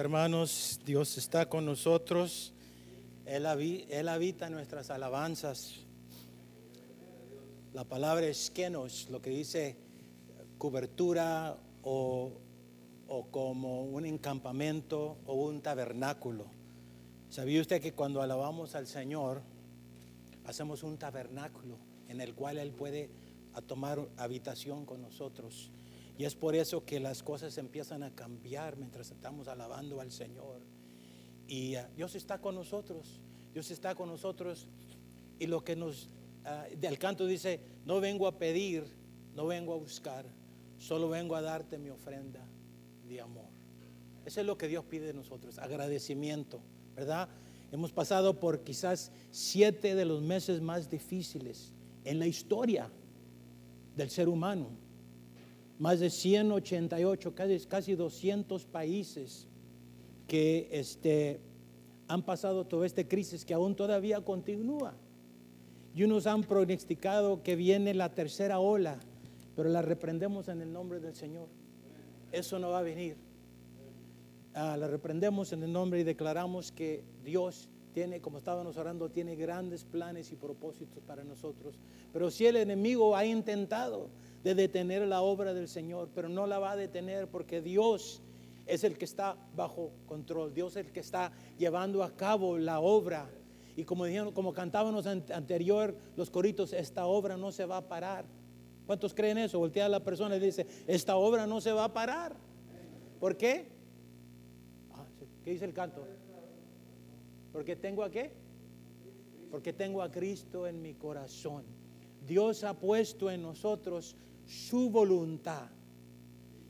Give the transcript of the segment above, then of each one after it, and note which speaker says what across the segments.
Speaker 1: hermanos, Dios está con nosotros. Él, habita en nuestras alabanzas. La palabra es nos lo que dice cobertura o, o como un encampamento o un tabernáculo. ¿Sabía usted que cuando alabamos al Señor, hacemos un tabernáculo en el cual Él puede tomar habitación con nosotros? Y es por eso que las cosas empiezan a cambiar mientras estamos alabando al Señor. Y ah, Dios está con nosotros. Dios está con nosotros. Y lo que nos, uh, canto dice, no vengo a pedir, no vengo a buscar, solo vengo a darte mi ofrenda de amor. Eso es lo que Dios pide de nosotros, agradecimiento, ¿verdad? Hemos pasado por quizás siete de los meses más difíciles en la historia del ser humano más de 188, casi, casi 200 países que este, han pasado toda esta crisis que aún todavía continúa. Y unos han pronosticado que viene la tercera ola, pero la reprendemos en el nombre del Señor. Eso no va a venir. Ah, la reprendemos en el nombre y declaramos que Dios tiene, como estábamos orando, tiene grandes planes y propósitos para nosotros. Pero si el enemigo ha intentado de detener la obra del Señor, pero no la va a detener porque Dios es el que está bajo control, Dios es el que está llevando a cabo la obra. Y como dijeron, como cantábamos anterior los coritos, esta obra no se va a parar. ¿Cuántos creen eso? Voltea a la persona y dice, esta obra no se va a parar. ¿Por qué? Ah, ¿Qué dice el canto? Porque tengo a qué? Porque tengo a Cristo en mi corazón. Dios ha puesto en nosotros su voluntad.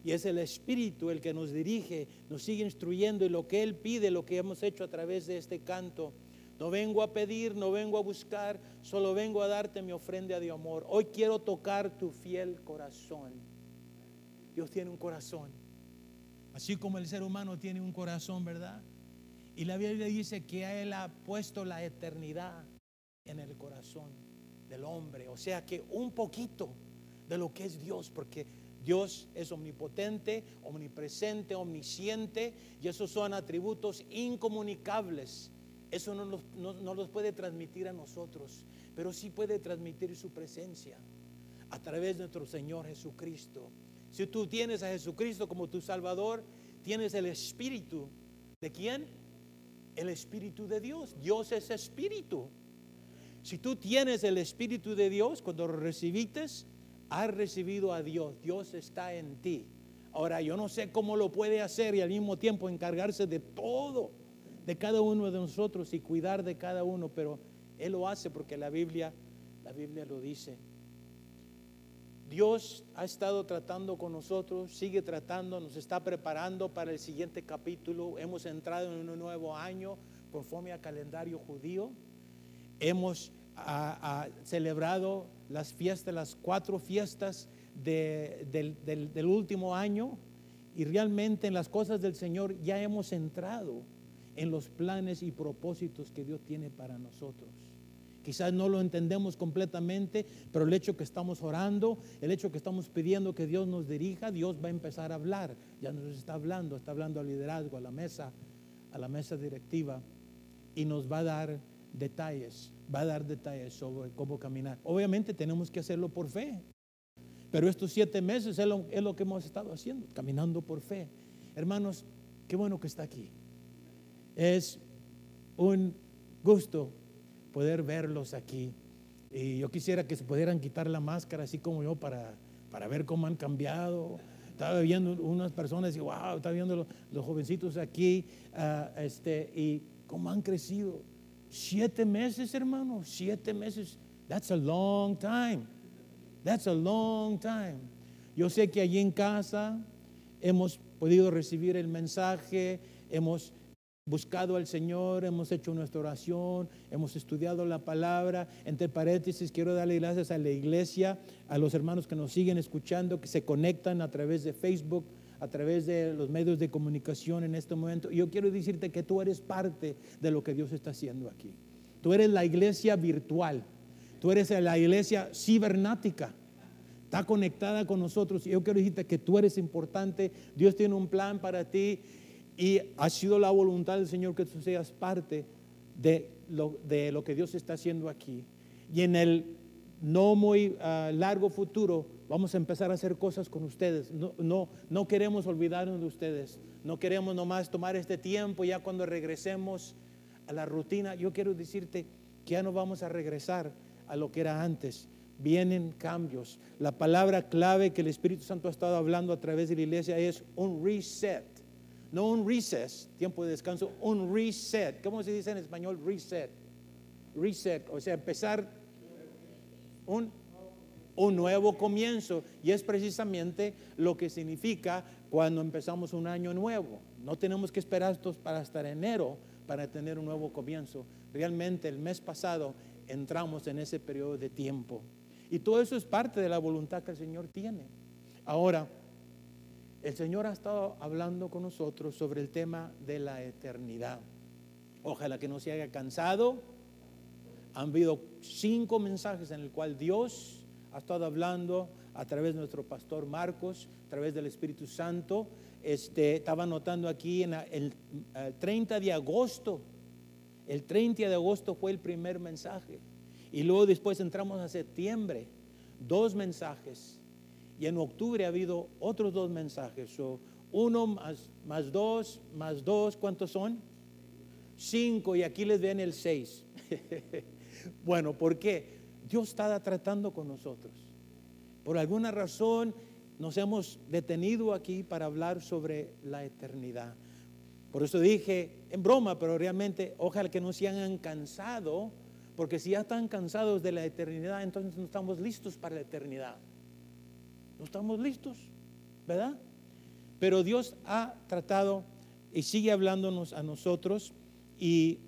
Speaker 1: Y es el Espíritu el que nos dirige, nos sigue instruyendo y lo que Él pide, lo que hemos hecho a través de este canto. No vengo a pedir, no vengo a buscar, solo vengo a darte mi ofrenda de amor. Hoy quiero tocar tu fiel corazón. Dios tiene un corazón, así como el ser humano tiene un corazón, ¿verdad? Y la Biblia dice que Él ha puesto la eternidad en el corazón del hombre. O sea que un poquito de lo que es Dios, porque Dios es omnipotente, omnipresente, omnisciente, y esos son atributos incomunicables. Eso no los, no, los puede transmitir a nosotros, pero sí puede transmitir su presencia a través de nuestro Señor Jesucristo. Si tú tienes a Jesucristo como tu Salvador, tienes el Espíritu. ¿De quién? El Espíritu de Dios. Dios es Espíritu. Si tú tienes el Espíritu de Dios, cuando lo recibiste, has recibido a Dios, Dios está en ti. Ahora, yo no sé cómo lo puede hacer y al mismo tiempo encargarse de todo, de cada uno de nosotros y cuidar de cada uno, pero Él lo hace porque la Biblia, la Biblia lo dice. Dios ha estado tratando con nosotros, sigue tratando, nos está preparando para el siguiente capítulo. Hemos entrado en un nuevo año conforme al calendario judío. Hemos ha, celebrado las fiestas, las cuatro fiestas del, del último año y realmente en las cosas del Señor ya hemos entrado en los planes y propósitos que Dios tiene para nosotros. Quizás no lo entendemos completamente, pero el hecho que estamos orando, el hecho que estamos pidiendo que Dios nos dirija, Dios va a empezar a hablar. Ya nos está hablando, está hablando al liderazgo, a la mesa, a la mesa directiva y nos va a dar detalles va a dar detalles sobre cómo caminar. Obviamente tenemos que hacerlo por fe, pero estos siete meses es lo, que hemos estado haciendo, caminando por fe. Hermanos, qué bueno que está aquí. Es un gusto poder verlos aquí. Y yo quisiera que se pudieran quitar la máscara, así como yo, para, para ver cómo han cambiado. Estaba viendo unas personas y wow, estaba viendo los, jovencitos aquí ah, este, y cómo han crecido. Siete meses, hermano, siete meses. That's a long time. That's a long time. Yo sé que allí en casa hemos podido recibir el mensaje, hemos buscado al Señor, hemos hecho nuestra oración, hemos estudiado la palabra. Entre paréntesis, quiero darle gracias a la iglesia, a los hermanos que nos siguen escuchando, que se conectan a través de Facebook, a través de los medios de comunicación en este momento. Yo quiero decirte que tú eres parte de lo que Dios está haciendo aquí. Tú eres la iglesia virtual. Tú eres la iglesia cibernática. Está conectada con nosotros. Yo quiero decirte que tú eres importante. Dios tiene un plan para ti. Y ha sido la voluntad del Señor que tú seas parte de lo, de lo que Dios está haciendo aquí. Y en el no muy ah, largo futuro vamos a empezar a hacer cosas con ustedes. No, no, no queremos olvidarnos de ustedes. No queremos nomás tomar este tiempo ya cuando regresemos a la rutina. Yo quiero decirte que ya no vamos a regresar a lo que era antes. Vienen cambios. La palabra clave que el Espíritu Santo ha estado hablando a través de la iglesia es un reset. No un recess, tiempo de descanso, un reset. ¿Cómo se dice en español? Reset. Reset, o sea, empezar un, un nuevo comienzo. Y es precisamente lo que significa cuando empezamos un año nuevo. No tenemos que esperar para estar enero para tener un nuevo comienzo. Realmente el mes pasado entramos en ese periodo de tiempo. Y todo eso es parte de la voluntad que el Señor tiene. Ahora, el Señor ha estado hablando con nosotros sobre el tema de la eternidad. Ojalá que no se haya cansado. Han habido cinco mensajes en el cual Dios ha estado hablando a través de nuestro pastor Marcos, a través del Espíritu Santo, este, estaba notando aquí en el, 30 de agosto, el 30 de agosto fue el primer mensaje. Y luego después entramos a septiembre, dos mensajes. Y en octubre ha habido otros dos mensajes. uno más, más dos, más dos, ¿cuántos son? Cinco, y aquí les ven el seis. bueno, ¿por qué? Dios estaba tratando con nosotros. Por alguna razón nos hemos detenido aquí para hablar sobre la eternidad. Por eso dije en broma, pero realmente ojalá que no se hayan cansado, porque si ya están cansados de la eternidad, entonces no estamos listos para la eternidad. No estamos listos, ¿verdad? Pero Dios ha tratado y sigue hablándonos a nosotros y,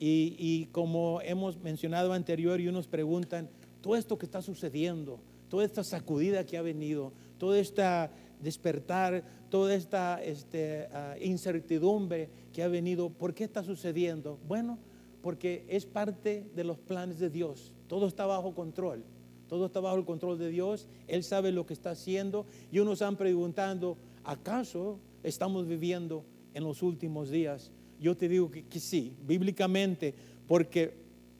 Speaker 1: y, como hemos mencionado anterior y unos preguntan, todo esto que está sucediendo, toda esta sacudida que ha venido, toda esta despertar, toda esta este, ah, incertidumbre que ha venido, ¿por qué está sucediendo? Bueno, porque es parte de los planes de Dios. Todo está bajo control. Todo está bajo el control de Dios. Él sabe lo que está haciendo. Y unos están preguntando, ¿acaso estamos viviendo en los últimos días? Yo te digo que, sí, bíblicamente, porque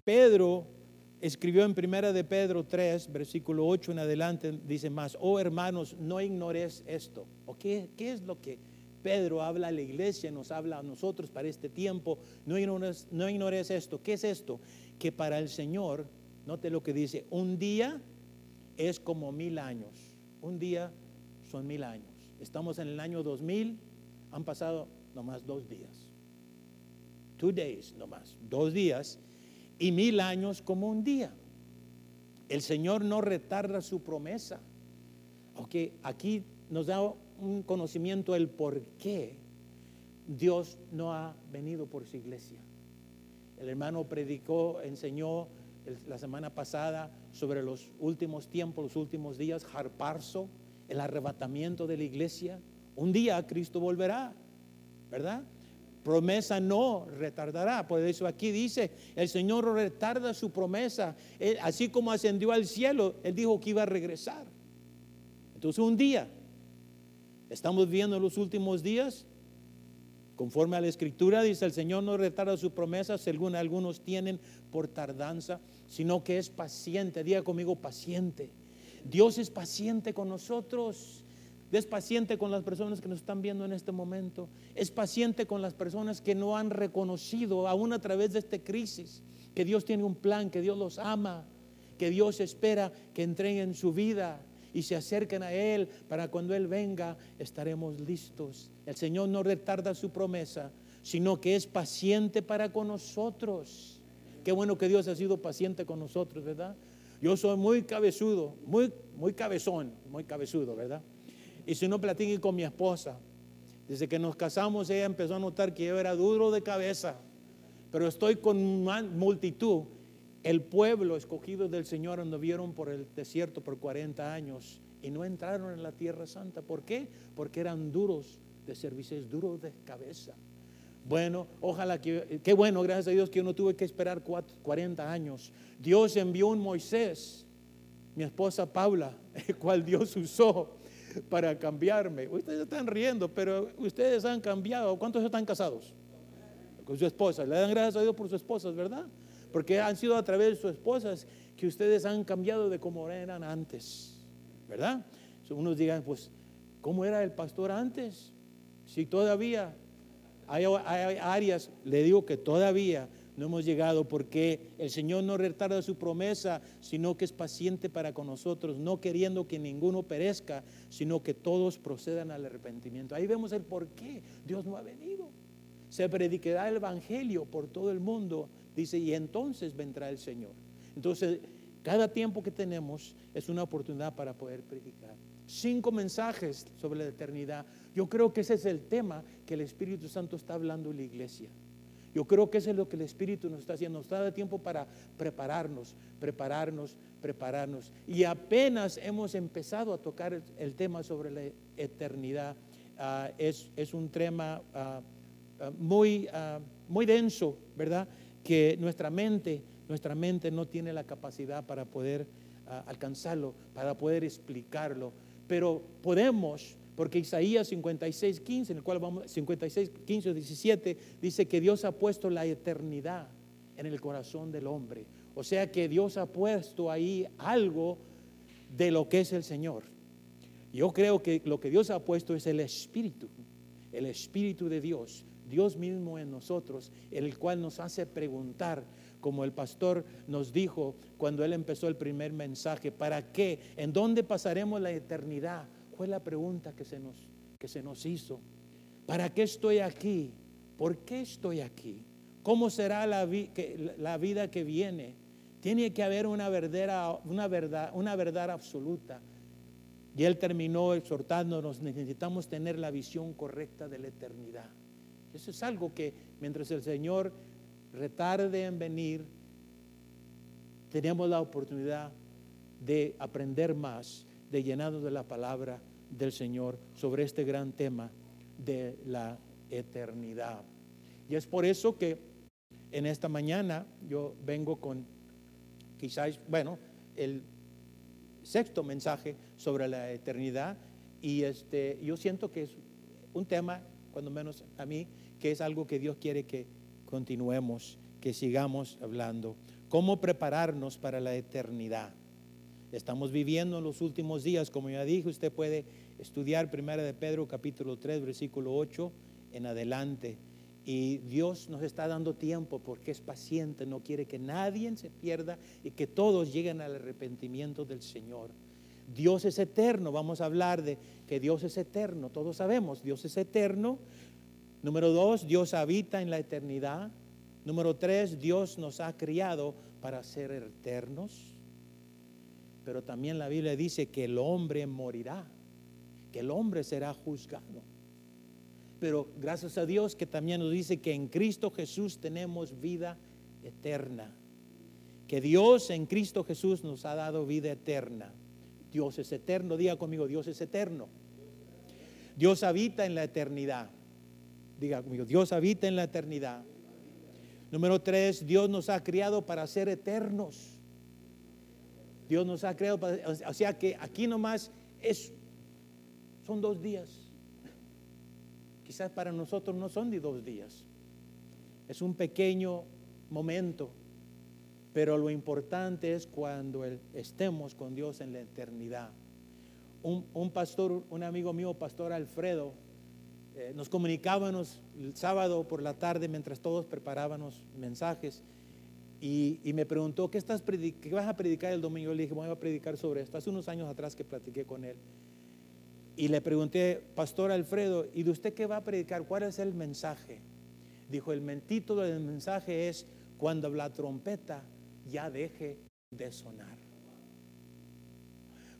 Speaker 1: Pedro escribió en primera de Pedro 3, versículo 8 en adelante, dice más, oh hermanos, no ignores esto. ¿O qué, qué es lo que Pedro habla a la iglesia, nos habla a nosotros para este tiempo? No ignores, no ignores esto. ¿Qué es esto? Que para el Señor, note lo que dice, un día es como mil años. Un día son mil años. Estamos en el año 2000, han pasado nomás dos días. Two days nomás, dos días y mil años como un día. El Señor no retarda su promesa. Aunque aquí nos da un conocimiento del por qué Dios no ha venido por su iglesia. El hermano predicó, enseñó la semana pasada sobre los últimos tiempos, los últimos días, el arrebatamiento de la iglesia. Un día Cristo volverá, ¿verdad? Promesa no retardará. Por eso aquí dice, el Señor retarda su promesa. así como ascendió al cielo, Él dijo que iba a regresar. Entonces un día, estamos viendo los últimos días, conforme a la escritura, dice el Señor no retarda su promesa, según algunos tienen por tardanza, sino que es paciente. Diga conmigo, paciente. Dios es paciente con nosotros. Es paciente con las personas que nos están viendo en este momento. Es paciente con las personas que no han reconocido, aún a través de esta crisis, que Dios tiene un plan, que Dios los ama, que Dios espera que entreguen su vida y se acerquen a Él para cuando Él venga estaremos listos. El Señor no retarda su promesa, sino que es paciente para con nosotros. Qué bueno que Dios ha sido paciente con nosotros, ¿verdad? Yo soy muy cabezudo, muy, muy cabezón, muy cabezudo, ¿verdad? Y si no platiqué con mi esposa, desde que nos casamos ella empezó a notar que yo era duro de cabeza, pero estoy con multitud. El pueblo escogido del Señor anduvieron por el desierto por 40 años y no entraron en la tierra santa. ¿Por qué? Porque eran duros de servicio, duros de cabeza. Bueno, ojalá que, qué bueno, gracias a Dios que yo no tuve que esperar 40 años. Dios envió un Moisés, mi esposa Paula, el cual Dios usó para cambiarme. Ustedes están riendo, pero ustedes han cambiado. ¿Cuántos están casados? Con su esposa. Le dan gracias a Dios por sus esposas, ¿verdad? Porque han sido a través de sus esposas que ustedes han cambiado de como eran antes, ¿verdad? Unos digan, pues, ¿cómo era el pastor antes? Si todavía hay, hay áreas, le digo que todavía no hemos llegado porque el Señor no retarda su promesa, sino que es paciente para con nosotros, no queriendo que ninguno perezca, sino que todos procedan al arrepentimiento. Ahí vemos el por qué Dios no ha venido. Se predicará el Evangelio por todo el mundo, dice, y entonces vendrá el Señor. Entonces, cada tiempo que tenemos es una oportunidad para poder predicar. Cinco mensajes sobre la eternidad. Yo creo que ese es el tema que el Espíritu Santo está hablando en la iglesia. Yo creo que eso es lo que el Espíritu nos está haciendo. Nos da tiempo para prepararnos, prepararnos, prepararnos. Y apenas hemos empezado a tocar el, tema sobre la eternidad. Ah, es, un tema ah, ah, muy, muy denso, ¿verdad? Que nuestra mente, nuestra mente no tiene la capacidad para poder alcanzarlo, para poder explicarlo. Pero podemos porque Isaías 56, 15, en el cual vamos, 56, 15 o 17, dice que Dios ha puesto la eternidad en el corazón del hombre. O sea que Dios ha puesto ahí algo de lo que es el Señor. Yo creo que lo que Dios ha puesto es el Espíritu, el Espíritu de Dios, Dios mismo en nosotros, el cual nos hace preguntar, como el pastor nos dijo cuando él empezó el primer mensaje, ¿para qué? ¿En dónde pasaremos la eternidad? Fue la pregunta que se nos, que se nos hizo. ¿Para qué estoy aquí? ¿Por qué estoy aquí? ¿Cómo será la, que, la vida que viene? Tiene que haber una, verdadera, una, verdad, una verdad absoluta. Y él terminó exhortándonos, necesitamos tener la visión correcta de la eternidad. Eso es algo que mientras el Señor retarde en venir, tenemos la oportunidad de aprender más, de llenarnos de la palabra del Señor sobre este gran tema de la eternidad. Y es por eso que en esta mañana yo vengo con quizás, bueno, el sexto mensaje sobre la eternidad y este yo siento que es un tema cuando menos a mí que es algo que Dios quiere que continuemos, que sigamos hablando, cómo prepararnos para la eternidad. Estamos viviendo en los últimos días, como ya dije, usted puede estudiar Primera de Pedro capítulo 3 versículo 8 en adelante. Y Dios nos está dando tiempo porque es paciente, no quiere que nadie se pierda y que todos lleguen al arrepentimiento del Señor. Dios es eterno, vamos a hablar de que Dios es eterno, todos sabemos, Dios es eterno. Número dos, Dios habita en la eternidad. Número tres, Dios nos ha criado para ser eternos. Pero también la Biblia dice que el hombre morirá que el hombre será juzgado. Pero gracias a Dios que también nos dice que en Cristo Jesús tenemos vida eterna. Que Dios en Cristo Jesús nos ha dado vida eterna. Dios es eterno, diga conmigo, Dios es eterno. Dios habita en la eternidad. Diga conmigo, Dios habita en la eternidad. Número tres, Dios nos ha criado para ser eternos. Dios nos ha creado o sea que aquí nomás es son dos días. Quizás para nosotros no son de dos días. Es un pequeño momento, pero lo importante es cuando estemos con Dios en la eternidad. Un, pastor, un amigo mío, pastor Alfredo, eh, nos comunicábamos el sábado por la tarde mientras todos preparábamos mensajes y, me preguntó, ¿qué, estás ¿qué vas a predicar el domingo? Yo le dije, voy a predicar sobre esto. Hace unos años atrás que platiqué con él. Y le pregunté, Pastor Alfredo, ¿y de usted qué va a predicar? ¿Cuál es el mensaje? Dijo, el título del mensaje es cuando la trompeta ya deje de sonar.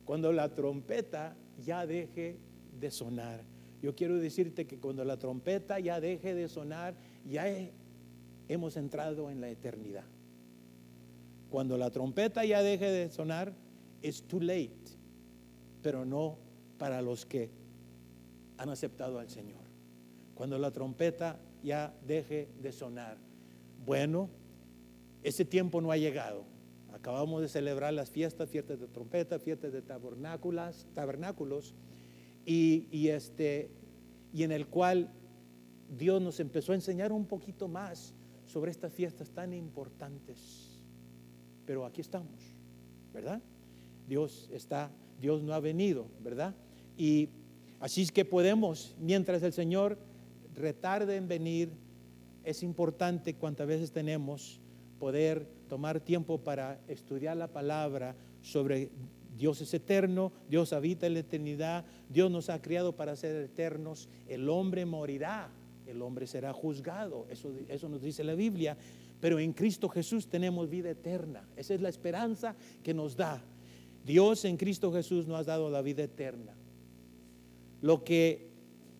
Speaker 1: Cuando la trompeta ya deje de sonar. Yo quiero decirte que cuando la trompeta ya deje de sonar, ya hemos entrado en la eternidad. Cuando la trompeta ya deje de sonar, es too late, pero no para los que han aceptado al Señor. Cuando la trompeta ya deje de sonar. Bueno, ese tiempo no ha llegado. Acabamos de celebrar las fiestas, fiestas de trompeta, fiestas de tabernáculos, tabernáculos y, y este, y en el cual Dios nos empezó a enseñar un poquito más sobre estas fiestas tan importantes. Pero aquí estamos, ¿verdad? Dios está, Dios no ha venido, ¿verdad? Y así es que podemos, mientras el Señor retarde en venir, es importante cuantas veces tenemos poder tomar tiempo para estudiar la palabra sobre Dios es eterno, Dios habita en la eternidad, Dios nos ha criado para ser eternos, el hombre morirá, el hombre será juzgado, eso, eso nos dice la Biblia, pero en Cristo Jesús tenemos vida eterna, esa es la esperanza que nos da. Dios en Cristo Jesús nos ha dado la vida eterna. Lo que,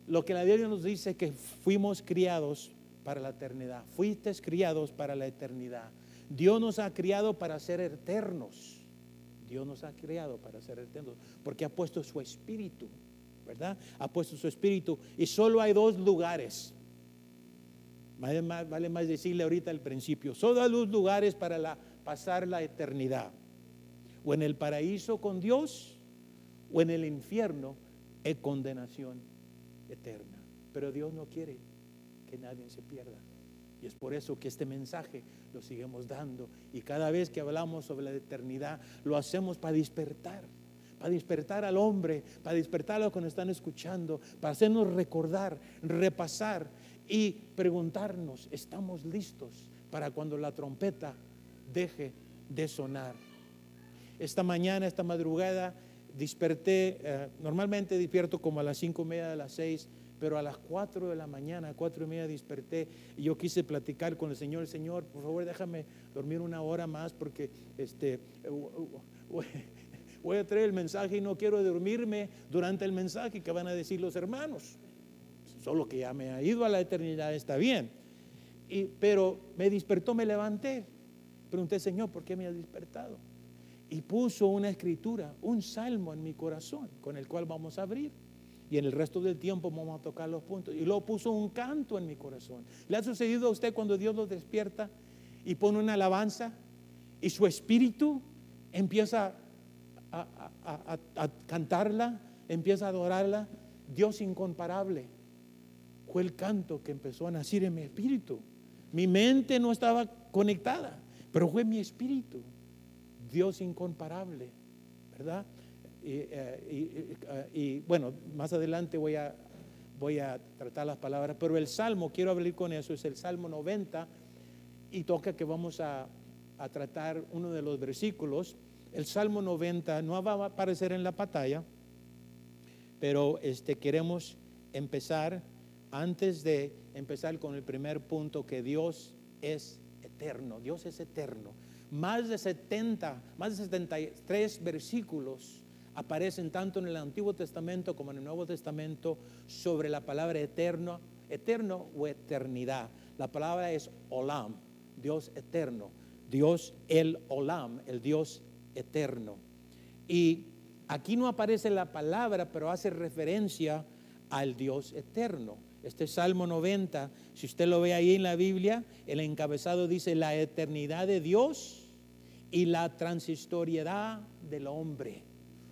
Speaker 1: lo que la Biblia nos dice que fuimos criados para la eternidad, fuiste criados para la eternidad. Dios nos ha criado para ser eternos. Dios nos ha criado para ser eternos, porque ha puesto su espíritu, ¿verdad? Ha puesto su espíritu y solo hay dos lugares. Vale más, vale más decirle ahorita al principio, solo hay dos lugares para pasar la eternidad. O en el paraíso con Dios o en el infierno en condenación eterna. Pero Dios no quiere que nadie se pierda. Y es por eso que este mensaje lo seguimos dando. Y cada vez que hablamos sobre la eternidad, lo hacemos para despertar, para despertar al hombre, para despertar a los que nos están escuchando, para hacernos recordar, repasar y preguntarnos, ¿estamos listos para cuando la trompeta deje de sonar? Esta mañana, esta madrugada, desperté, eh, normalmente despierto como a las cinco y media de las seis pero a las 4 de la mañana, cuatro y media desperté y yo quise platicar con el Señor, Señor, por favor déjame dormir una hora más porque este, voy a traer el mensaje y no quiero dormirme durante el mensaje que van a decir los hermanos. Solo que ya me ha ido a la eternidad está bien. Y, pero me despertó, me levanté. Pregunté, Señor, ¿por qué me ha despertado? Y puso una escritura, un salmo en mi corazón con el cual vamos a abrir y en el resto del tiempo vamos a tocar los puntos. Y luego puso un canto en mi corazón. ¿Le ha sucedido a usted cuando Dios lo despierta y pone una alabanza y su espíritu empieza a, cantarla, empieza a adorarla? Dios incomparable. Fue el canto que empezó a nacer en mi espíritu. Mi mente no estaba conectada, pero fue mi espíritu. Dios incomparable, ¿verdad? Eh, y, bueno, más adelante voy a, voy a tratar las palabras, pero el Salmo, quiero hablar con eso, es el Salmo 90 y toca que vamos a, a tratar uno de los versículos. El Salmo 90 no va a aparecer en la pantalla, pero este, queremos empezar, antes de empezar con el primer punto, que Dios es eterno, Dios es eterno. Más de 70, más de 73 versículos aparecen tanto en el Antiguo Testamento como en el Nuevo Testamento sobre la palabra eterno, eterno o eternidad. La palabra es olam, Dios eterno, Dios el olam, el Dios eterno. Y aquí no aparece la palabra, pero hace referencia al Dios eterno. Este Salmo 90, si usted lo ve ahí en la Biblia, el encabezado dice la eternidad de Dios y la transistoriedad del hombre.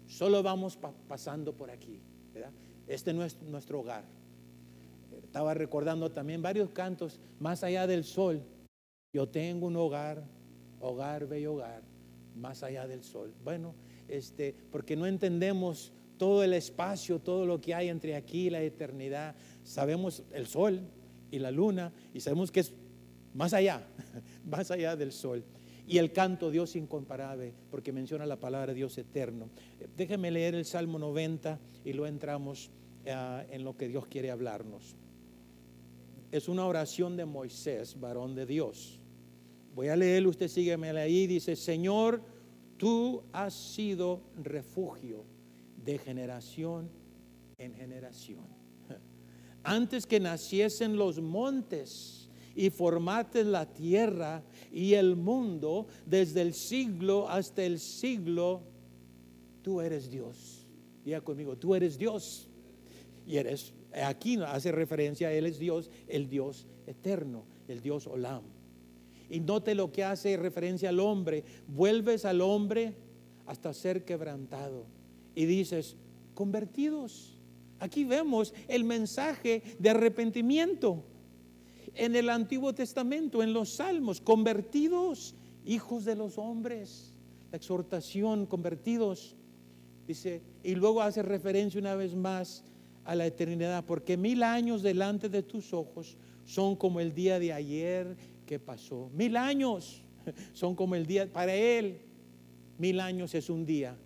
Speaker 1: Solo vamos pasando por aquí. Este no es nuestro hogar. Estaba recordando también varios cantos más allá del sol. Yo tengo un hogar, hogar, bello hogar, más allá del sol. Bueno, este, porque no entendemos todo el espacio, todo lo que hay entre aquí y la eternidad. Sabemos el sol y la luna y sabemos que es más allá, más allá del sol y el canto Dios incomparable, porque menciona la palabra Dios eterno. Déjeme leer el Salmo 90 y luego entramos eh, en lo que Dios quiere hablarnos. Es una oración de Moisés, varón de Dios. Voy a leer, usted sígueme ahí, dice, Señor, tú has sido refugio de generación en generación. Antes que naciesen los montes, y formaste la tierra y el mundo desde el siglo hasta el siglo. Tú eres Dios. Diga conmigo, tú eres Dios. Y eres, aquí hace referencia, Él es Dios, el Dios eterno, el Dios Olam. Y note lo que hace referencia al hombre. Vuelves al hombre hasta ser quebrantado. Y dices, convertidos Aquí vemos el mensaje de arrepentimiento en el Antiguo Testamento, en los Salmos, convertidos, hijos de los hombres, la exhortación, convertidos. Dice, y luego hace referencia una vez más a la eternidad, porque mil años delante de tus ojos son como el día de ayer que pasó. Mil años son como el día, para él, mil años es un día.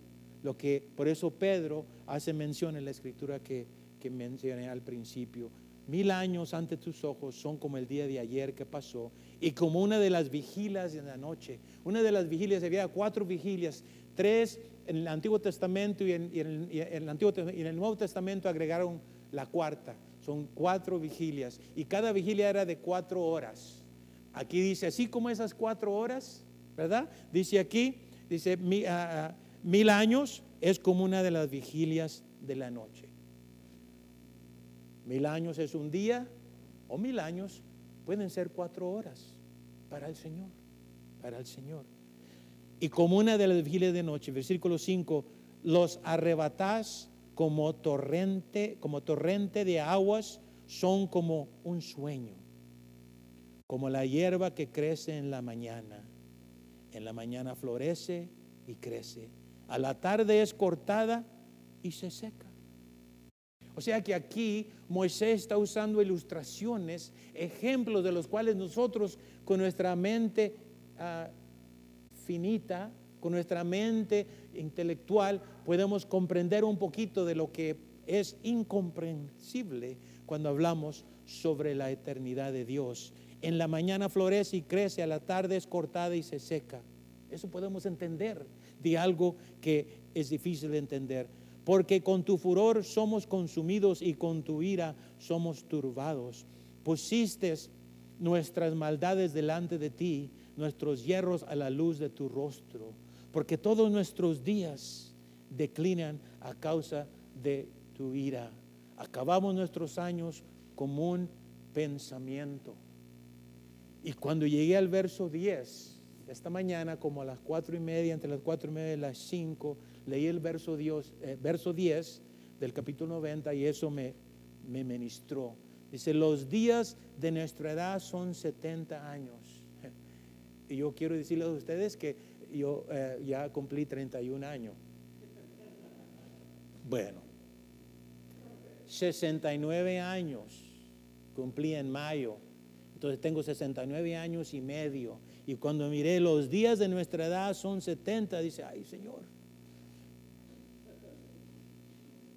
Speaker 1: Lo que, por eso Pedro hace mención en la escritura que, que mencioné al principio. Mil años ante tus ojos son como el día de ayer que pasó y como una de las vigilias de la noche. Una de las vigilias, había cuatro vigilias, tres en el Antiguo Testamento y en, el, Antiguo, y en el Nuevo Testamento agregaron la cuarta. Son cuatro vigilias y cada vigilia era de cuatro horas. Aquí dice, así como esas cuatro horas, ¿verdad? Dice aquí, dice, ah, ah, mil años es como una de las vigilias de la noche. Mil años es un día o mil años pueden ser cuatro horas para el Señor, para el Señor. Y como una de las vigilias de noche, versículo 5, los arrebatás como torrente, como torrente de aguas, son como un sueño, como la hierba que crece en la mañana. En la mañana florece y crece. A la tarde es cortada y se seca. O sea que aquí Moisés está usando ilustraciones, ejemplos de los cuales nosotros con nuestra mente ah, finita, con nuestra mente intelectual, podemos comprender un poquito de lo que es incomprensible cuando hablamos sobre la eternidad de Dios. En la mañana florece y crece, a la tarde es cortada y se seca. Eso podemos entender de algo que es difícil de entender porque con tu furor somos consumidos y con tu ira somos turbados. Pusiste nuestras maldades delante de ti, nuestros hierros a la luz de tu rostro, porque todos nuestros días declinan a causa de tu ira. Acabamos nuestros años como un pensamiento. Y cuando llegué al verso 10, esta mañana, como a las cuatro y media, entre las cuatro y media y las cinco, leí el verso, Dios, eh, verso 10 del capítulo 90 y eso me, me ministró. Dice, los días de nuestra edad son 70 años. Y yo quiero decirles a ustedes que yo eh, ya cumplí 31 años. Bueno, 69 años cumplí en mayo. Entonces tengo 69 años y medio. Y cuando miré los días de nuestra edad son 70, dice, ay Señor,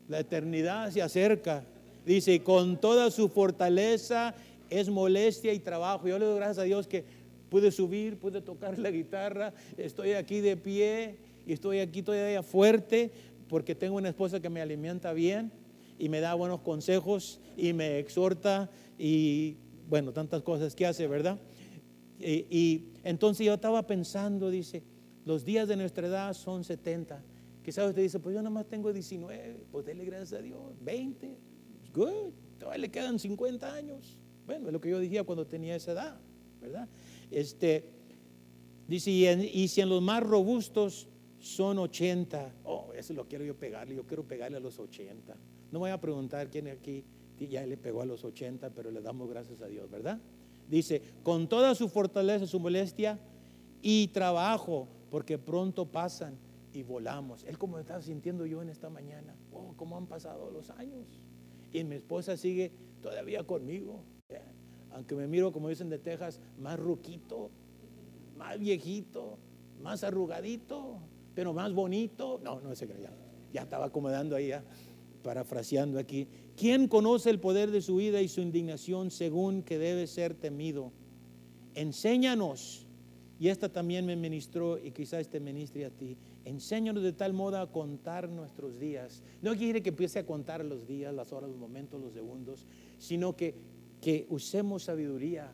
Speaker 1: La eternidad se acerca. Dice, con toda su fortaleza es molestia y trabajo. Yo le doy gracias a Dios que pude subir, pude tocar la guitarra, estoy aquí de pie y estoy aquí todavía fuerte porque tengo una esposa que me alimenta bien y me da buenos consejos y me exhorta y bueno, tantas cosas que hace, ¿verdad? Y, entonces yo estaba pensando, dice, los días de nuestra edad son 70 Quizás usted dice, pues yo nada más tengo 19, pues dele gracias a Dios, 20, good, todavía le quedan 50 años. Bueno, es lo que yo decía cuando tenía esa edad, ¿verdad? Este, dice, y, si en los más robustos son 80, oh, eso lo quiero yo pegarle, yo quiero pegarle a los 80. No voy a preguntar quién aquí ya le pegó a los 80, pero le damos gracias a Dios, ¿verdad? Dice, con toda su fortaleza, su molestia y trabajo, porque pronto pasan y volamos. Él como estaba sintiendo yo en esta mañana, oh, cómo han pasado los años. Y mi esposa sigue todavía conmigo. Aunque me miro, como dicen de Texas, más ruquito, más viejito, más arrugadito, pero más bonito. No, no sé, ya, ya estaba acomodando ahí, ya, parafraseando aquí. ¿Quién conoce el poder de su vida y su indignación según que debe ser temido? Enséñanos y esta también me ministró y quizás te ministre a ti. Enséñanos de tal modo a contar nuestros días. No quiere que empiece a contar los días, las horas, los momentos, los segundos, sino que, que usemos sabiduría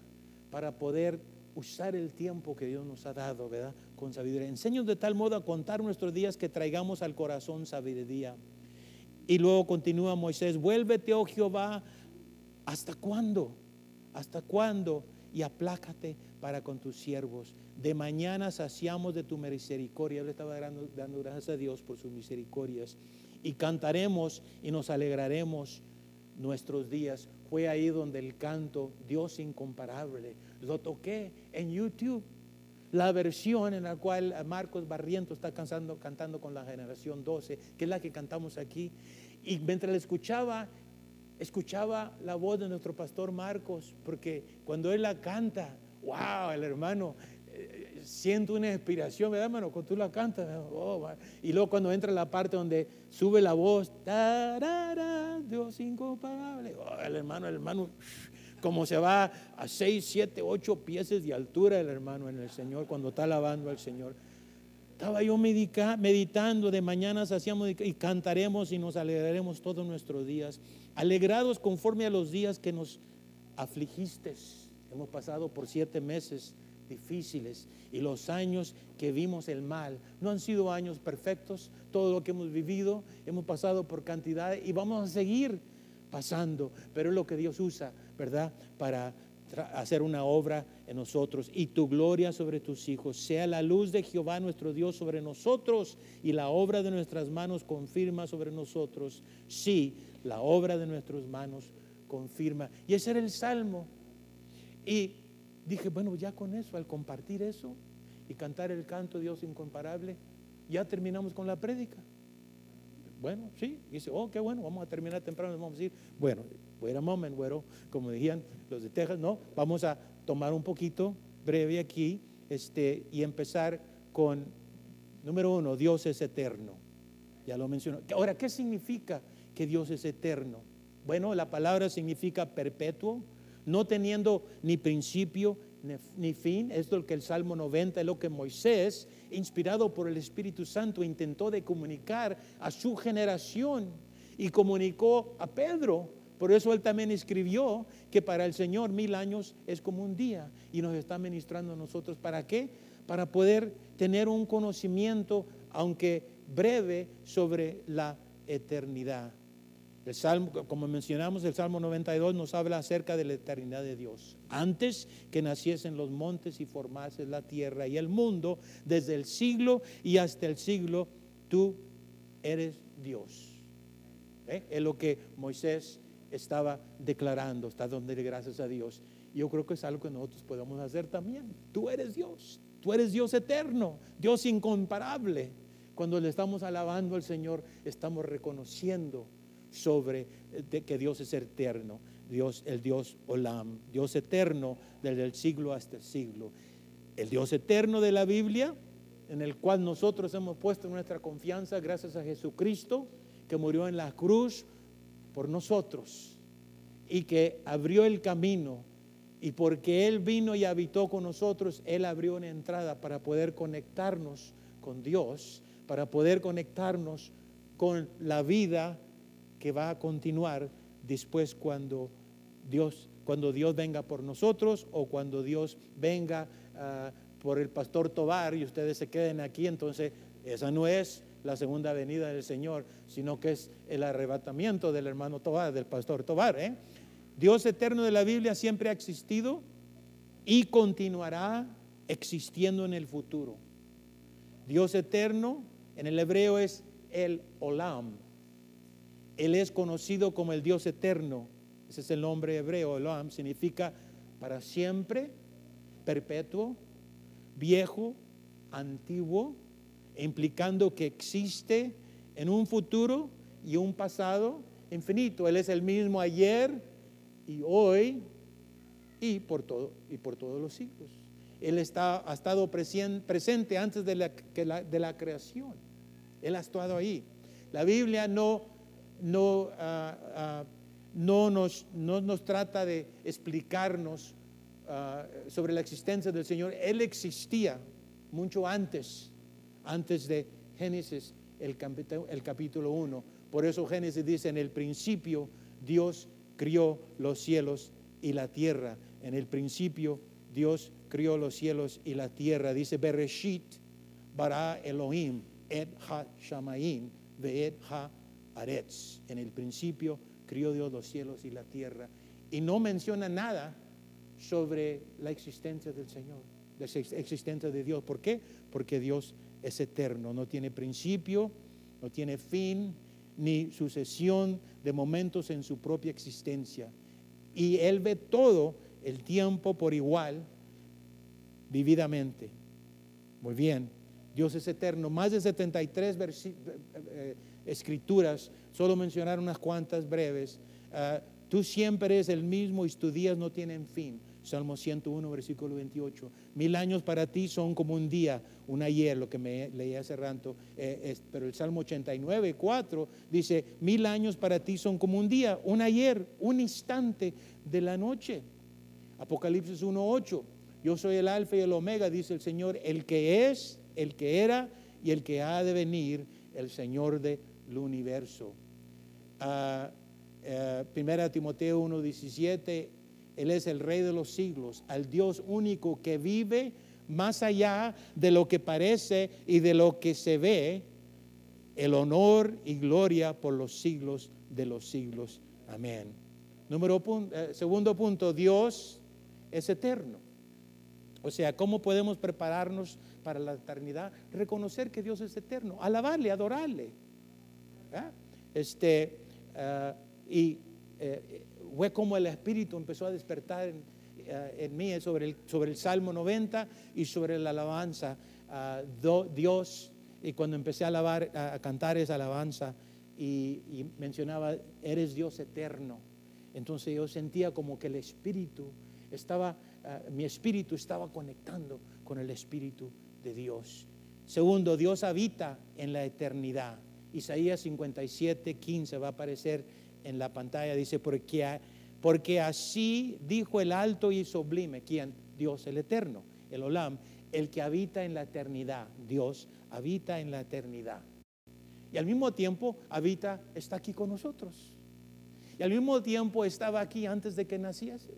Speaker 1: para poder usar el tiempo que Dios nos ha dado, ¿verdad? Con sabiduría. Enséñanos de tal modo a contar nuestros días que traigamos al corazón sabiduría. Y luego continúa Moisés, vuélvete, oh Jehová, ¿hasta cuándo? ¿Hasta cuándo? Y aplácate para con tus siervos de mañana saciamos de tu misericordia. Él estaba dando, gracias a Dios por sus misericordias. y cantaremos y nos alegraremos nuestros días. Fue ahí donde el canto Dios incomparable lo toqué en YouTube. La versión en la cual Marcos Barriento está cantando, cantando con la generación 12, que es la que cantamos aquí. Y mientras le escuchaba, escuchaba la voz de nuestro pastor Marcos, porque cuando él la canta, wow, el hermano, eh, siento una inspiración, ¿verdad, hermano? Cuando tú la cantas, oh, y luego cuando entra la parte donde sube la voz, Dios incomparable, oh, el hermano, el hermano, como se va a 6, 7, 8 pies de altura el hermano en el Señor cuando está alabando al Señor. Estaba yo meditando, de mañanas hacíamos y cantaremos y nos alegraremos todos nuestros días, alegrados conforme a los días que nos afligiste. Hemos pasado por siete meses difíciles y los años que vimos el mal no han sido años perfectos. Todo lo que hemos vivido, hemos pasado por cantidad y vamos a seguir pasando, pero es lo que Dios usa, ¿verdad? Para hacer una obra nosotros y tu gloria sobre tus hijos. Sea la luz de Jehová nuestro Dios sobre nosotros y la obra de nuestras manos confirma sobre nosotros. Sí, la obra de nuestras manos confirma. Y ese era el salmo. Y dije, bueno, ya con eso, al compartir eso y cantar el canto Dios incomparable, ya terminamos con la prédica. Bueno, sí, dice, oh, qué bueno, vamos a terminar temprano, vamos a decir, bueno, wait a moment, güero, como decían los de Texas, no, vamos a tomar un poquito breve aquí este, y empezar con, número uno, Dios es eterno. Ya lo mencionó. Ahora, ¿qué significa que Dios es eterno? Bueno, la palabra significa perpetuo, no teniendo ni principio ni fin. Es lo que el Salmo 90 es lo que Moisés, inspirado por el Espíritu Santo, intentó de comunicar a su generación y comunicó a Pedro. Por eso él también escribió que para el Señor mil años es como un día y nos está ministrando a nosotros. ¿Para qué? Para poder tener un conocimiento, aunque breve, sobre la eternidad. El Salmo, como mencionamos, el Salmo 92 nos habla acerca de la eternidad de Dios. Antes que naciesen los montes y formase la tierra y el mundo, desde el siglo y hasta el siglo, tú eres Dios. ¿Eh? Es lo que Moisés estaba declarando, está donde gracias a Dios. Yo creo que es algo que nosotros podemos hacer también. Tú eres Dios, tú eres Dios eterno, Dios incomparable. Cuando le estamos alabando al Señor, estamos reconociendo sobre de que Dios es eterno, Dios, el Dios Olam, Dios eterno desde el siglo hasta el siglo. El Dios eterno de la Biblia, en el cual nosotros hemos puesto nuestra confianza gracias a Jesucristo, que murió en la cruz por nosotros y que abrió el camino. Y porque Él vino y habitó con nosotros, Él abrió una entrada para poder conectarnos con Dios, para poder conectarnos con la vida que va a continuar después cuando Dios, cuando Dios venga por nosotros o cuando Dios venga ah, por el pastor Tobar y ustedes se queden aquí, entonces esa no es la segunda venida del Señor, sino que es el arrebatamiento del hermano Tobar, del pastor Tobar. ¿eh? Dios eterno de la Biblia siempre ha existido y continuará existiendo en el futuro. Dios eterno en el hebreo es el Olam, él es conocido como el Dios eterno. Ese es el nombre hebreo, Elohim, significa para siempre, perpetuo, viejo, antiguo, implicando que existe en un futuro y un pasado infinito. Él es el mismo ayer y hoy y por, todo, y por todos los siglos. Él está, ha estado presente antes de la, de la creación. Él ha estado ahí. La Biblia no no, ah, ah, no, nos, no, nos, trata de explicarnos ah, sobre la existencia del Señor. Él existía mucho antes, antes de Génesis, el, capítulo 1. Por eso Génesis dice, en el principio Dios crió los cielos y la tierra. En el principio Dios crió los cielos y la tierra. Dice Bereshit bara Elohim et ha shamayim ve'et ha Aretz. En el principio crió Dios los cielos y la tierra. Y no menciona nada sobre la existencia del Señor, la existencia de Dios. ¿Por qué? Porque Dios es eterno, no tiene principio, no tiene fin, ni sucesión de momentos en su propia existencia. Y Él ve todo el tiempo por igual, vividamente. Muy bien, Dios es eterno. Más de 73 eh, eh, escrituras, solo mencionar unas cuantas breves. Ah, tú siempre eres el mismo y tus días no tienen fin. Salmo 101, versículo 28. Mil años para ti son como un día, un ayer, lo que me leí hace rato. Eh, pero el Salmo 89, 4 dice, mil años para ti son como un día, un ayer, un instante de la noche. Apocalipsis 1, 8. Yo soy el alfa y el omega, dice el Señor, el que es, el que era y el que ha de venir, el Señor del universo. Uh, primera Timoteo 1, 17 él es el Rey de los siglos, al Dios único que vive más allá de lo que parece y de lo que se ve, el honor y gloria por los siglos de los siglos. Amén. Número eh, segundo punto, Dios es eterno. O sea, ¿cómo podemos prepararnos para la eternidad? Reconocer que Dios es eterno, alabarle, adorarle. Este, eh, y eh, fue como el Espíritu empezó a despertar en, eh, mí sobre el, sobre el Salmo 90 y sobre la alabanza a Dios. Y cuando empecé a, alabar, a cantar esa alabanza y, mencionaba, eres Dios eterno. Entonces yo sentía como que el Espíritu estaba, eh, mi Espíritu estaba conectando con el Espíritu de Dios. Segundo, Dios habita en la eternidad. Isaías 57, 15 va a aparecer en la pantalla, dice, porque, porque así dijo el alto y sublime, quien Dios el eterno, el Olam, el que habita en la eternidad, Dios habita en la eternidad. Y al mismo tiempo habita, está aquí con nosotros. Y al mismo tiempo estaba aquí antes de que naciese.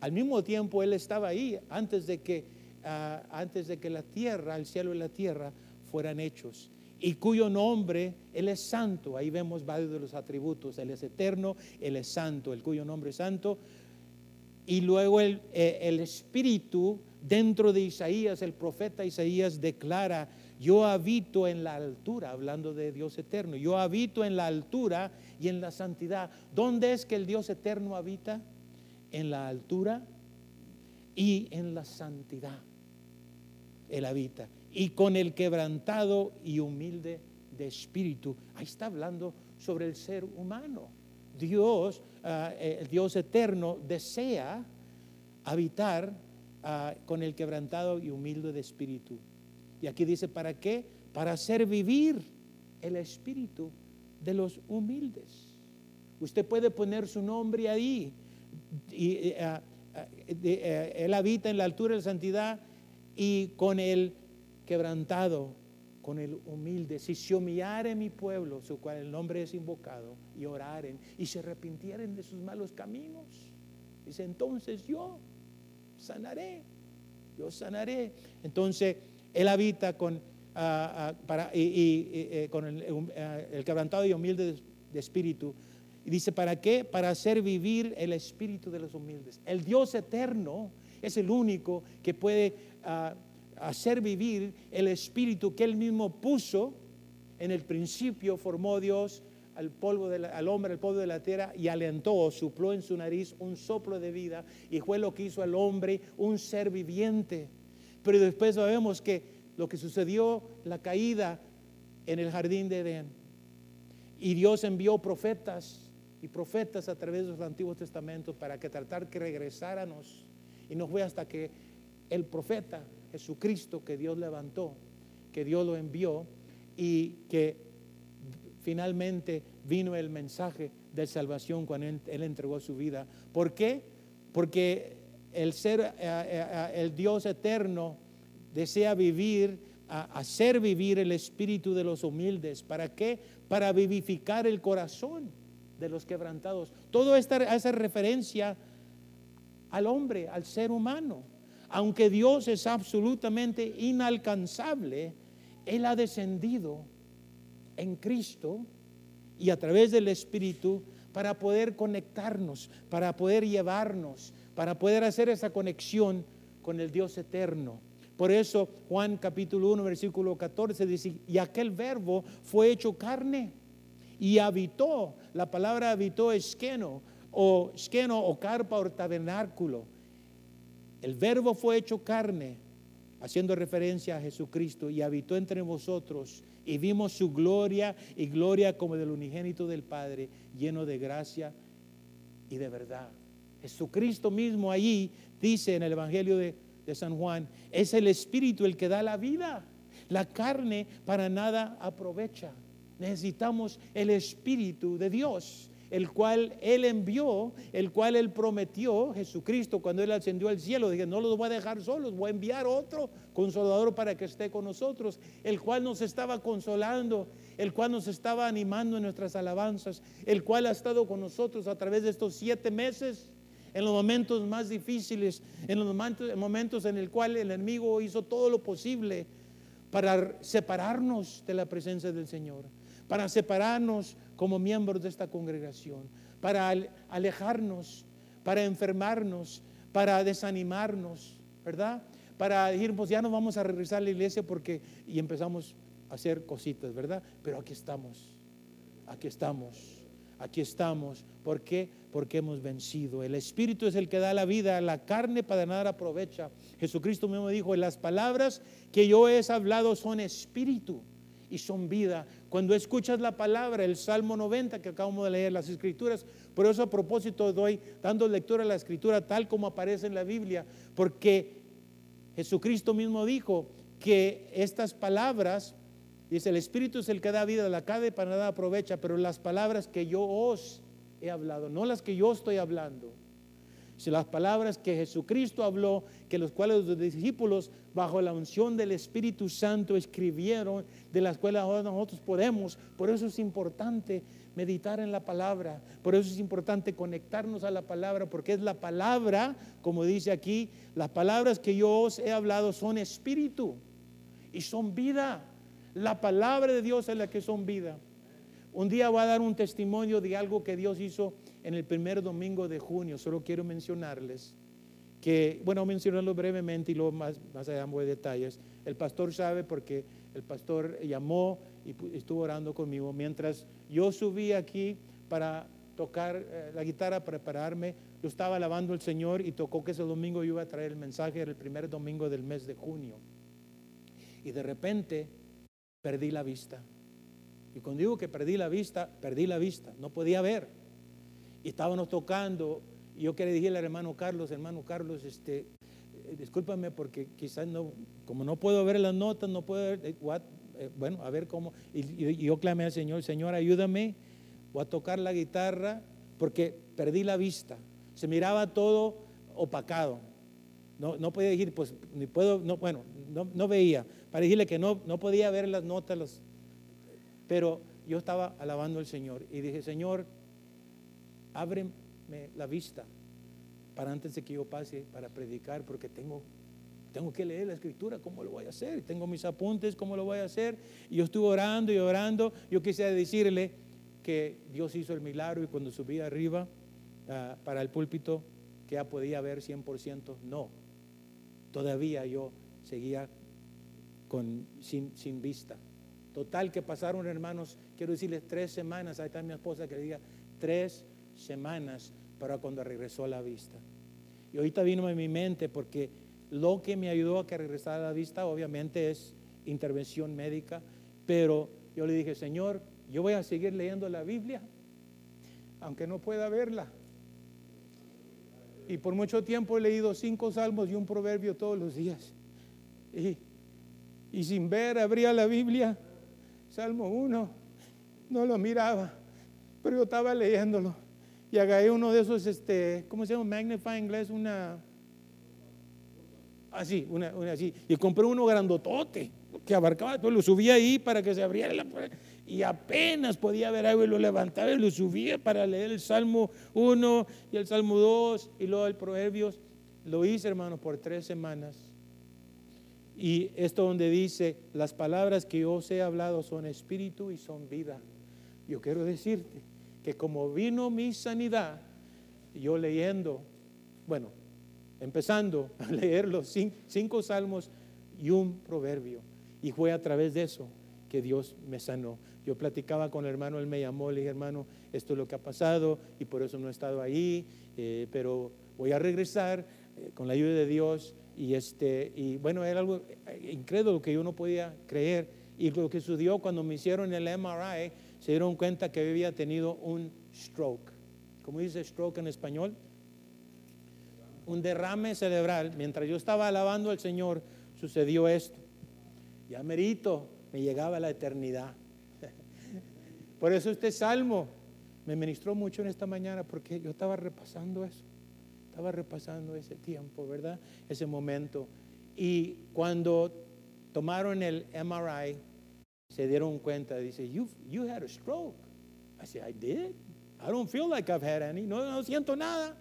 Speaker 1: Al mismo tiempo Él estaba ahí antes de que, ah, antes de que la tierra, el cielo y la tierra fueran hechos y cuyo nombre Él es santo. Ahí vemos varios de los atributos. Él es eterno, Él es santo, el cuyo nombre es santo. Y luego el, eh, el Espíritu, dentro de Isaías, el profeta Isaías declara, yo habito en la altura, hablando de Dios eterno, yo habito en la altura y en la santidad. ¿Dónde es que el Dios eterno habita? En la altura y en la santidad. Él habita y con el quebrantado y humilde de espíritu. Ahí está hablando sobre el ser humano. Dios, ah, eh, el Dios eterno, desea habitar ah, con el quebrantado y humilde de espíritu. Y aquí dice, ¿para qué? Para hacer vivir el espíritu de los humildes. Usted puede poner su nombre ahí. Eh, ah, eh, él habita en la altura de la santidad y con el quebrantado con el humilde, si se humillare mi pueblo, su cual el nombre es invocado, y oraren y se arrepintieren de sus malos caminos, dice entonces yo sanaré, yo sanaré. Entonces él habita con, ah, ah, para, y, eh, con ah, el, quebrantado y humilde de, espíritu. Y dice, ¿para qué? Para hacer vivir el espíritu de los humildes. El Dios eterno es el único que puede hacer vivir el espíritu que él mismo puso en el principio, formó Dios al, polvo al hombre, al polvo de la tierra, y alentó, supló en su nariz un soplo de vida, y fue lo que hizo al hombre un ser viviente. Pero después sabemos que lo que sucedió, la caída en el jardín de Edén, y Dios envió profetas y profetas a través de los Antiguos Testamentos para que tratar que regresáramos. Y no fue hasta que el profeta Jesucristo que Dios levantó, que Dios lo envió y que finalmente vino el mensaje de salvación cuando él, entregó su vida. ¿Por qué? Porque el ser, eh, eh, eh, el Dios eterno desea vivir, hacer vivir el espíritu de los humildes. ¿Para qué? Para vivificar el corazón de los quebrantados. Todo esto hace referencia al hombre, al ser humano aunque Dios es absolutamente inalcanzable, Él ha descendido en Cristo y a través del Espíritu para poder conectarnos, para poder llevarnos, para poder hacer esa conexión con el Dios eterno. Por eso Juan capítulo 1 versículo 14 dice, y aquel verbo fue hecho carne y habitó. La palabra habitó es esqueno o esqueno o carpa o tabernáculo. El verbo fue hecho carne, haciendo referencia a Jesucristo, y habitó entre vosotros, y vimos su gloria y gloria como del unigénito del Padre, lleno de gracia y de verdad. Jesucristo mismo allí dice en el Evangelio de, de San Juan, es el Espíritu el que da la vida. La carne para nada aprovecha. Necesitamos el Espíritu de Dios el cual Él envió, el cual Él prometió, Jesucristo, cuando Él ascendió al cielo, dije, no los voy a dejar solos, voy a enviar otro consolador para que esté con nosotros, el cual nos estaba consolando, el cual nos estaba animando en nuestras alabanzas, el cual ha estado con nosotros a través de estos siete meses, en los momentos más difíciles, en los momentos, en el cual el enemigo hizo todo lo posible para separarnos de la presencia del Señor, para separarnos como miembros de esta congregación, para alejarnos, para enfermarnos, para desanimarnos, ¿verdad? Para decir, pues ya no vamos a regresar a la iglesia porque, y empezamos a hacer cositas, ¿verdad? Pero aquí estamos, aquí estamos, aquí estamos. ¿Por qué? Porque hemos vencido. El Espíritu es el que da la vida, la carne para nada aprovecha. Jesucristo mismo dijo, las palabras que yo he hablado son espíritu y son vida. Cuando escuchas la palabra, el Salmo 90 que acabamos de leer, las escrituras, por eso a propósito doy dando lectura a la escritura tal como aparece en la Biblia, porque Jesucristo mismo dijo que estas palabras, dice, el Espíritu es el que da vida, la carne para nada aprovecha, pero las palabras que yo os he hablado, no las que yo estoy hablando, si las palabras que Jesucristo habló, que los cuales los discípulos, bajo la unción del Espíritu Santo, escribieron, de las cuales ahora nosotros podemos. Por eso es importante meditar en la palabra, por eso es importante conectarnos a la palabra, porque es la palabra, como dice aquí, las palabras que yo os he hablado son espíritu y son vida. La palabra de Dios es la que son vida. Un día voy a dar un testimonio de algo que Dios hizo en el primer domingo de junio. Solo quiero mencionarles que, bueno, mencionarlo brevemente y luego más, más allá de detalles. El pastor sabe porque el pastor llamó y estuvo orando conmigo mientras yo subí aquí para tocar eh, la guitarra, prepararme. Yo estaba alabando al Señor y tocó que ese domingo yo iba a traer el mensaje, era el primer domingo del mes de junio. Y de repente perdí la vista. Y cuando digo que perdí la vista, perdí la vista, no podía ver. Y estábamos tocando, y yo quería decirle al hermano Carlos, hermano Carlos, este, eh, discúlpame porque quizás no, como no puedo ver las notas, no puedo ver, eh, eh, bueno, a ver cómo, y, yo clamé al Señor, Señor, ayúdame, voy a tocar la guitarra porque perdí la vista, se miraba todo opacado, no, no podía decir, pues, ni puedo, no, bueno, no, no veía, para decirle que no, no podía ver las notas, los, pero yo estaba alabando al Señor. Y dije, Señor, ábreme la vista para antes de que yo pase para predicar, porque tengo, tengo que leer la escritura, ¿cómo lo voy a hacer? Tengo mis apuntes, ¿cómo lo voy a hacer? Y yo estuve orando y orando. Yo quisiera decirle que Dios hizo el milagro y cuando subí arriba ah, para el púlpito, que ya podía ver 100%, no. Todavía yo seguía con, sin, sin vista. Total que pasaron, hermanos, quiero decirles tres semanas, ahí está mi esposa que le diga, tres semanas para cuando regresó a la vista. Y ahorita vino en mi mente porque lo que me ayudó a que regresara a la vista obviamente es intervención médica, pero yo le dije, Señor, yo voy a seguir leyendo la Biblia, aunque no pueda verla. Y por mucho tiempo he leído cinco salmos y un proverbio todos los días. Y, sin ver abría la Biblia Salmo 1, no lo miraba, pero yo estaba leyéndolo. Y agarré uno de esos, este, ¿cómo se llama? Magnifying glass, una... Así, una, así. Y compré uno grandotote que abarcaba, todo lo subía ahí para que se abriera la y apenas podía ver algo y lo levantaba y lo subía para leer el Salmo 1 y el Salmo 2 y luego el Proverbios. Lo hice, hermano, por tres semanas. Y esto donde dice, las palabras que yo os he hablado son espíritu y son vida. Yo quiero decirte que como vino mi sanidad, yo leyendo, bueno, empezando a leer los cinco, salmos y un proverbio, y fue a través de eso
Speaker 2: que Dios me sanó. Yo platicaba con el hermano, él me llamó, le dije, hermano, esto es lo que ha pasado y por eso no he estado ahí, eh, pero voy a regresar eh, con la ayuda de Dios. Y, este, y bueno, era algo eh, incrédulo que yo no podía creer. Y lo que sucedió cuando me hicieron el MRI, se dieron cuenta que había tenido un stroke. ¿Cómo dice stroke en español? Un derrame cerebral. Mientras yo estaba alabando al Señor, sucedió esto. Ya merito, me llegaba la eternidad. Por eso este salmo me ministró mucho en esta mañana, porque yo estaba repasando eso. Estaba repasando ese tiempo, ¿verdad? Ese momento. Y cuando tomaron el MRI, se dieron cuenta, dice, you, you had a stroke. I said, I did. I don't feel like I've had any. No, no siento nada.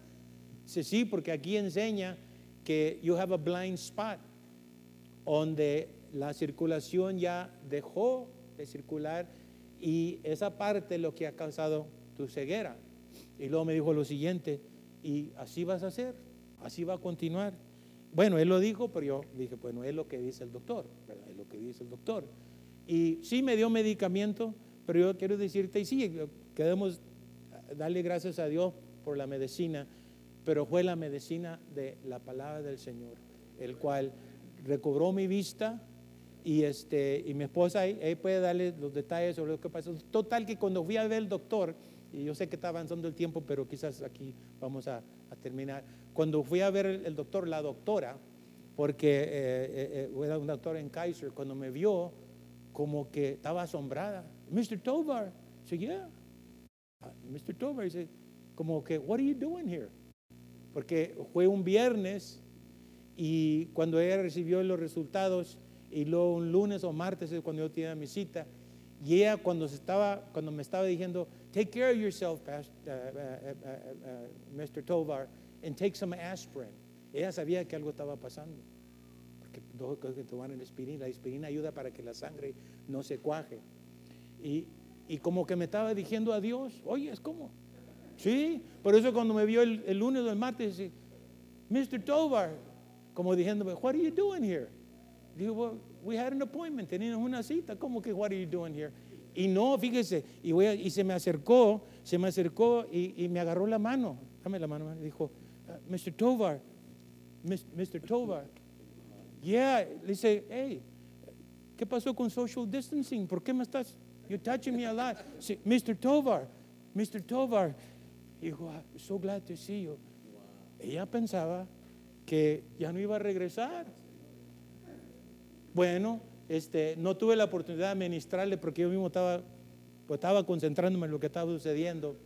Speaker 2: Dice, sí, porque aquí enseña que you have a blind spot, donde la circulación ya dejó de circular y esa parte es lo que ha causado tu ceguera. Y luego me dijo lo siguiente, y así vas a hacer, así va a continuar. Bueno, él lo dijo, pero yo dije, bueno, es lo que dice el doctor, es lo que dice el doctor. Y sí me dio medicamento, pero yo quiero decirte, y sí, queremos darle gracias a Dios por la medicina, pero fue la medicina de la palabra del Señor, el cual recobró mi vista y, este, y mi esposa ahí, puede darle los detalles sobre lo que pasó. Total que cuando fui a ver el doctor, y yo sé que está avanzando el tiempo, pero quizás aquí vamos a, terminar. Cuando fui a ver el, doctor, la doctora, porque eh, eh, eh, era un doctor en Kaiser, cuando me vio, como que estaba asombrada. Mr. Tovar, dice, yeah. Ah, Mr. Tovar dice, como que, what are you doing here? Porque fue un viernes y cuando ella recibió los resultados, y luego un lunes o martes es cuando yo tenía mi cita, y ella cuando, se estaba, cuando me estaba diciendo, take care of yourself, Pastor, uh, uh, uh, Mr. Tovar, and take some aspirin. Ella sabía que algo estaba pasando. Porque dos que toman aspirina. La aspirina ayuda para que la sangre no se cuaje. Y, y como que me estaba diciendo a Dios, oye, es como. Sí, por eso cuando me vio el, el lunes o el martes, dice, Mr. Tovar, como diciéndome, what are you doing here? Digo, well, we had an appointment, teníamos una cita, como que, what are you doing here? Y no, fíjese, y, voy y se me acercó, se me acercó y, y, me agarró la mano, dame la mano, dijo, uh, Mr. Tovar, Mr. Tovar, yeah, le dice, hey, ¿qué pasó con social distancing? ¿Por qué me estás, you're touching me a lot? Mr. Tovar, Mr. Tovar, dijo, I'm so glad to see you. Ella pensaba que ya no iba a regresar. Bueno, este, no tuve la oportunidad de ministrarle porque yo mismo estaba, pues, estaba concentrándome en lo que estaba sucediendo.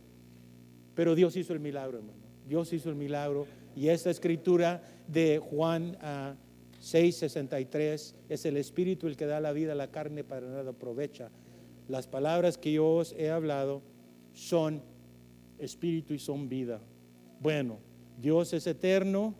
Speaker 2: Pero Dios hizo el milagro, hermano. Dios hizo el milagro. Y esta escritura de Juan 6:63 es el Espíritu el que da la vida la carne para nada aprovecha. Las palabras que yo os he hablado son Espíritu y son vida. Bueno, Dios es eterno,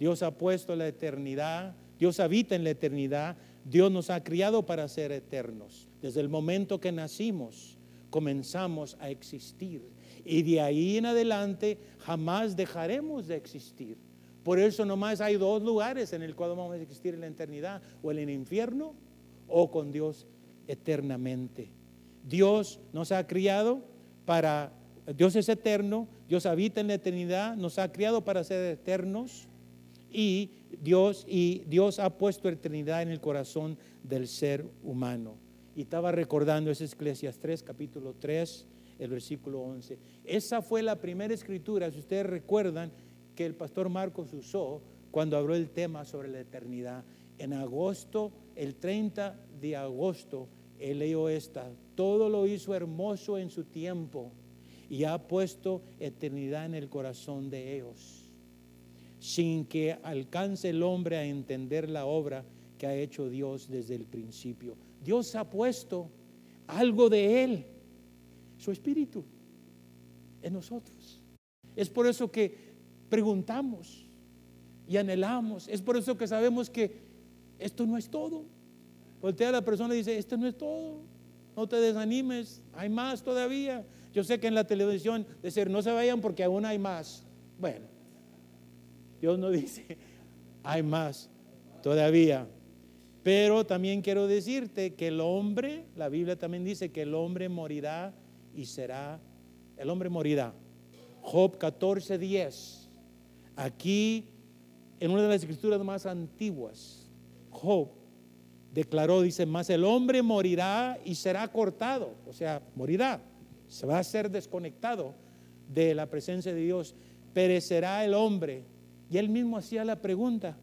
Speaker 2: Dios ha puesto la eternidad, Dios habita en la eternidad, Dios nos ha criado para ser eternos. Desde el momento que nacimos, comenzamos a existir. Y de ahí en adelante jamás dejaremos de existir. Por eso nomás hay dos lugares en el cual vamos a existir en la eternidad, o en el infierno o con Dios eternamente. Dios nos ha criado para, Dios es eterno, Dios habita en la eternidad, nos ha criado para ser eternos y Dios, y Dios ha puesto eternidad en el corazón del ser humano. Y estaba recordando ese Eclesias 3, capítulo 3, el versículo 11. Esa fue la primera escritura, si ustedes recuerdan, que el pastor Marcos usó cuando habló el tema sobre la eternidad. En agosto, el 30 de agosto, él leyó esta. Todo lo hizo hermoso en su tiempo y ha puesto eternidad en el corazón de ellos sin que alcance el hombre a entender la obra que ha hecho Dios desde el principio. Dios ha puesto algo de Él, su espíritu, en nosotros. Es por eso que preguntamos y anhelamos. Es por eso que sabemos que esto no es todo. Voltea a la persona y dice, esto no es todo. No te desanimes, hay más todavía. Yo sé que en la televisión decir, no se vayan porque aún hay más. Bueno, Dios no dice, hay más todavía. Pero también quiero decirte que el hombre, la Biblia también dice que el hombre morirá y será, el hombre morirá. Job 14, 10. Aquí, en una de las escrituras más antiguas, Job declaró, dice, más el hombre morirá y será cortado, o sea, morirá, se va a ser desconectado de la presencia de Dios, perecerá el hombre. Y él mismo hacía la pregunta,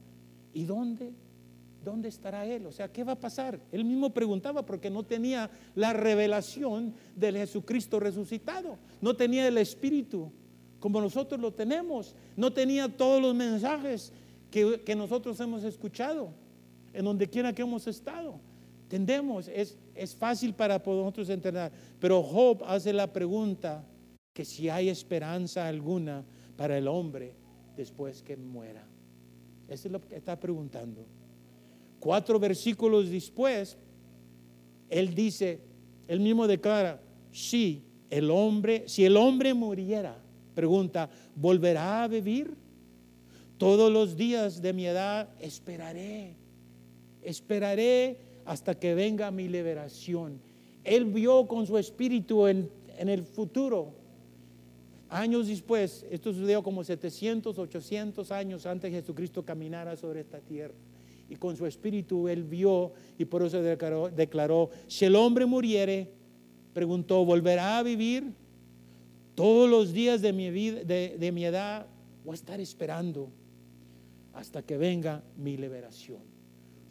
Speaker 2: ¿y dónde? ¿Dónde estará él? O sea, ¿qué va a pasar? Él mismo preguntaba porque no tenía la revelación del Jesucristo resucitado, no tenía el Espíritu como nosotros lo tenemos, no tenía todos los mensajes que, nosotros hemos escuchado en donde quiera que hemos estado. Entendemos, es, es fácil para nosotros entender, pero Job hace la pregunta que si hay esperanza alguna para el hombre después que muera. Eso es lo que está preguntando. Cuatro versículos después, él dice, él mismo declara, si el hombre, si el hombre muriera, pregunta, ¿volverá a vivir? Todos los días de mi edad esperaré esperaré hasta que venga mi liberación. Él vio con su espíritu en, el futuro. Años después, esto sucedió como 700, 800 años antes de Jesucristo caminara sobre esta tierra. Y con su espíritu él vio y por eso declaró, declaró si el hombre muriere, preguntó, ¿volverá a vivir? Todos los días de mi, vida, de, mi edad voy a estar esperando hasta que venga mi liberación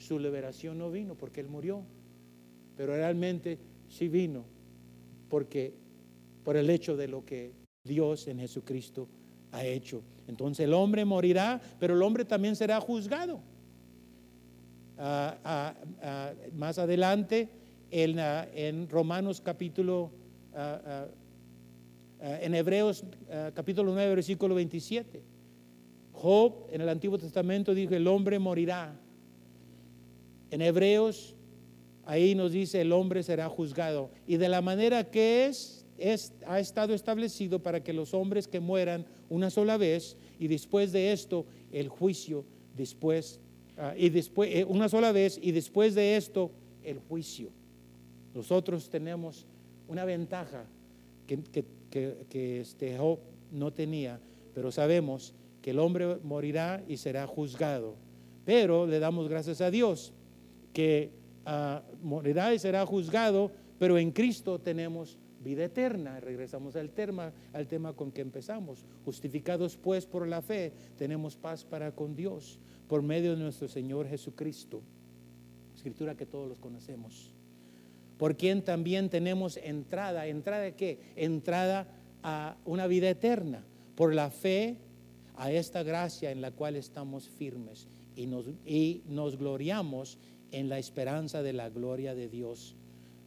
Speaker 2: su liberación no vino porque él murió, pero realmente sí vino porque por el hecho de lo que Dios en Jesucristo ha hecho. Entonces el hombre morirá, pero el hombre también será juzgado. Ah, ah, ah, más adelante, en, en Romanos capítulo, en Hebreos capítulo 9, versículo 27, Job en el Antiguo Testamento dijo, el hombre morirá, en Hebreos, ahí nos dice, el hombre será juzgado. Y de la manera que es, es, ha estado establecido para que los hombres que mueran una sola vez y después de esto el juicio, después, ah, y después, eh, una sola vez y después de esto el juicio. Nosotros tenemos una ventaja que, que, este Job no tenía, pero sabemos que el hombre morirá y será juzgado. Pero le damos gracias a Dios que ah, morirá y será juzgado, pero en Cristo tenemos vida eterna. Regresamos al tema, al tema con que empezamos. Justificados pues por la fe, tenemos paz para con Dios por medio de nuestro Señor Jesucristo. Escritura que todos los conocemos. Por quien también tenemos entrada. ¿Entrada de qué? Entrada a una vida eterna. Por la fe a esta gracia en la cual estamos firmes y nos, y nos gloriamos en la esperanza de la gloria de Dios.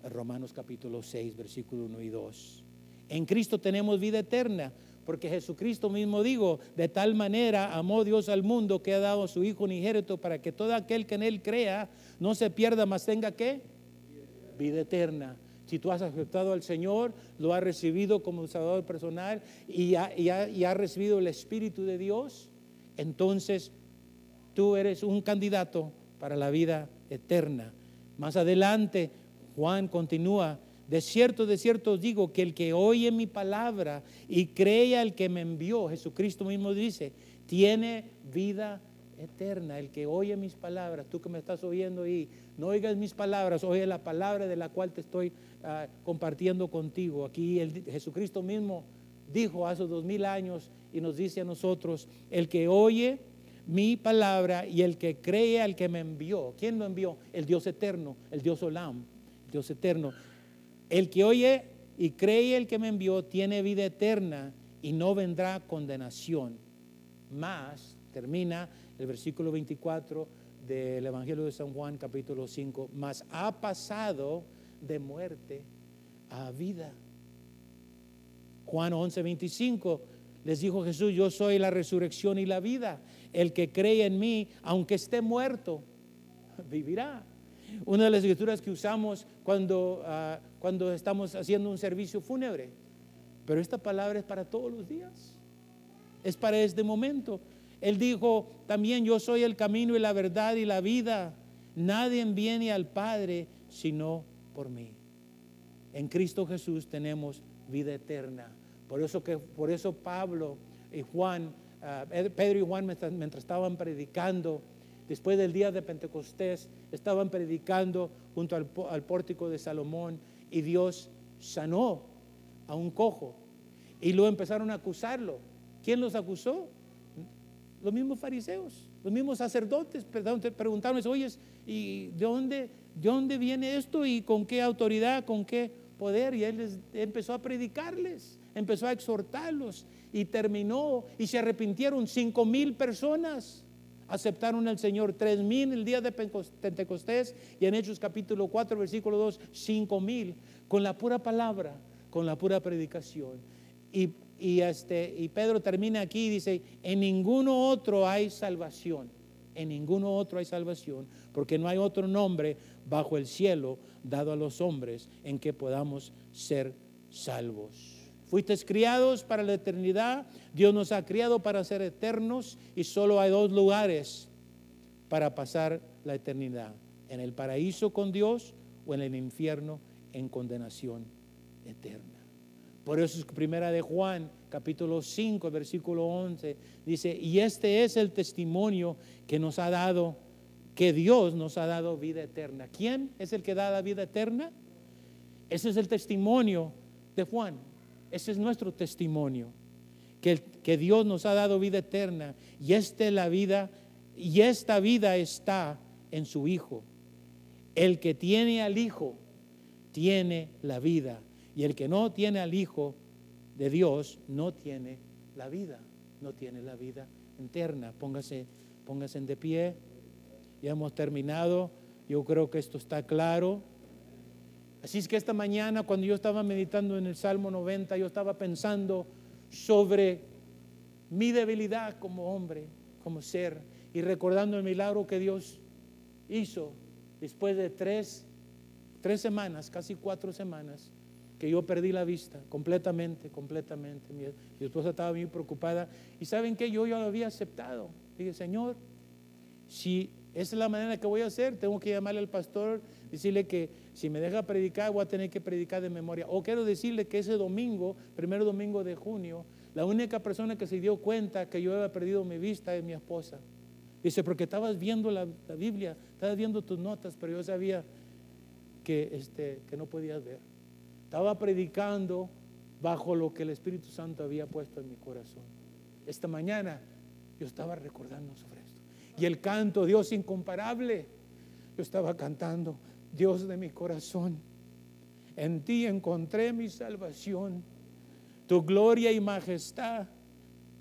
Speaker 2: Romanos capítulo 6, versículo 1 y 2. En Cristo tenemos vida eterna, porque Jesucristo mismo dijo, de tal manera amó Dios al mundo que ha dado a su Hijo unigénito para que todo aquel que en Él crea no se pierda, mas tenga que vida eterna. Si tú has aceptado al Señor, lo has recibido como Salvador personal y has recibido el Espíritu de Dios, entonces tú eres un candidato para la vida eterna. Más adelante, Juan continúa, de cierto, de cierto digo que el que oye mi palabra y cree al que me envió, Jesucristo mismo dice, tiene vida eterna. El que oye mis palabras, tú que me estás oyendo ahí, no oigas mis palabras, oye la palabra de la cual te estoy ah, compartiendo contigo. Aquí el, Jesucristo mismo dijo hace dos mil años y nos dice a nosotros, el que oye mi palabra y el que cree al que me envió. ¿Quién lo envió? El Dios eterno, el Dios Olam, el Dios eterno. El que oye y cree el que me envió tiene vida eterna y no vendrá condenación. Más, termina el versículo 24 del Evangelio de San Juan capítulo 5, más ha pasado de muerte a vida. Juan 11, 25 les dijo Jesús, yo soy la resurrección y la vida. El que cree en mí, aunque esté muerto, vivirá. Una de las escrituras que usamos cuando, ah, cuando estamos haciendo un servicio fúnebre. Pero esta palabra es para todos los días. Es para este momento. Él dijo también, yo soy el camino y la verdad y la vida. nadie viene al Padre sino por mí. En Cristo Jesús tenemos vida eterna. Por eso, que, por eso Pablo y Juan, ah, Pedro y Juan mientras, estaban predicando, después del día de Pentecostés, estaban predicando junto al, al pórtico de Salomón y Dios sanó a un cojo. Y luego empezaron a acusarlo. ¿Quién los acusó? Los mismos fariseos, los mismos sacerdotes preguntaron, oye, ¿y de dónde, de dónde viene esto y con qué autoridad, con qué poder? Y él les, empezó a predicarles, empezó a exhortarlos y terminó y se arrepintieron cinco mil personas. Aceptaron al Señor tres mil el día de Pentecostés y en Hechos capítulo 4 versículo 2 cinco mil con la pura palabra, con la pura predicación. Y y, este, y Pedro termina aquí y dice, en ninguno otro hay salvación, en ninguno otro hay salvación, porque no hay otro nombre bajo el cielo dado a los hombres en que podamos ser salvos. Fuiste criados para la eternidad, Dios nos ha criado para ser eternos y solo hay dos lugares para pasar la eternidad, en el paraíso con Dios o en el infierno en condenación eterna. Por eso es primera de Juan, capítulo 5, versículo 11, dice, y este es el testimonio que nos ha dado, que Dios nos ha dado vida eterna. ¿Quién es el que da la vida eterna? Ese es el testimonio de Juan. Ese es nuestro testimonio. Que, que Dios nos ha dado vida eterna. Y esta la vida, y esta vida está en su Hijo. El que tiene al Hijo tiene la vida y el que no tiene al Hijo de Dios no tiene la vida, no tiene la vida eterna. Póngase, póngase de pie. Ya hemos terminado. Yo creo que esto está claro. Así es que esta mañana cuando yo estaba meditando en el Salmo 90, yo estaba pensando sobre mi debilidad como hombre, como ser, y recordando el milagro que Dios hizo después de tres, tres semanas, casi cuatro semanas, que yo perdí la vista completamente, completamente. Mi, esposa estaba muy preocupada y saben que yo ya lo había aceptado. Dije, Señor, si esa es la manera que voy a hacer, tengo que llamarle al pastor, decirle que si me deja predicar, voy a tener que predicar de memoria. O quiero decirle que ese domingo, primer domingo de junio, la única persona que se dio cuenta que yo había perdido mi vista es mi esposa. Dice, porque estabas viendo la, Biblia, estabas viendo tus notas, pero yo sabía que, este, que no podías ver. Estaba predicando bajo lo que el Espíritu Santo había puesto en mi corazón. Esta mañana yo estaba recordando sobre esto. Y el canto, Dios incomparable, yo estaba cantando, Dios de mi corazón, en ti encontré mi salvación, tu gloria y majestad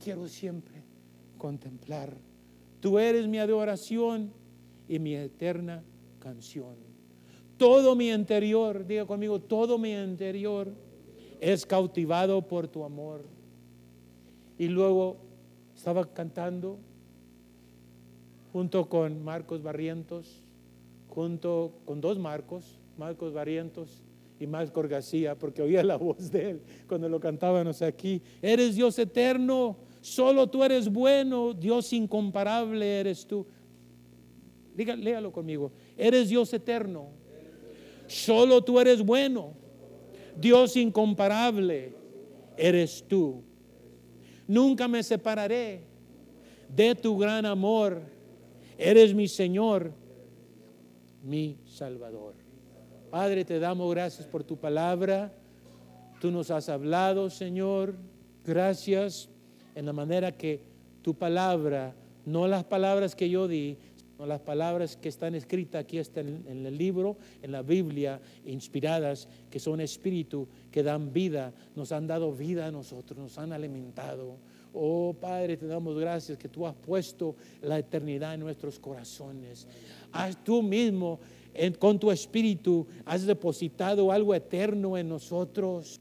Speaker 2: quiero siempre contemplar. Tú eres mi adoración y mi eterna canción. Todo mi interior, diga conmigo, todo mi interior es cautivado por tu amor. Y luego estaba cantando junto con Marcos Barrientos, junto con dos Marcos, Marcos Barrientos y Marcos García, porque oía la voz de él cuando lo cantábamos aquí. Eres Dios eterno, solo tú eres bueno, Dios incomparable eres tú. Léalo conmigo. Eres Dios eterno, Solo tú eres bueno. Dios incomparable eres tú. Nunca me separaré de tu gran amor. Eres mi Señor, mi Salvador. Padre, te damos gracias por tu palabra. Tú nos has hablado, Señor. Gracias en la manera que tu palabra, no las palabras que yo di, las palabras que están escritas aquí están en el libro, en la Biblia, inspiradas, que son espíritu, que dan vida, nos han dado vida a nosotros, nos han alimentado. Oh Padre, te damos gracias que tú has puesto la eternidad en nuestros corazones. Has tú mismo, con tu espíritu, has depositado algo eterno en nosotros.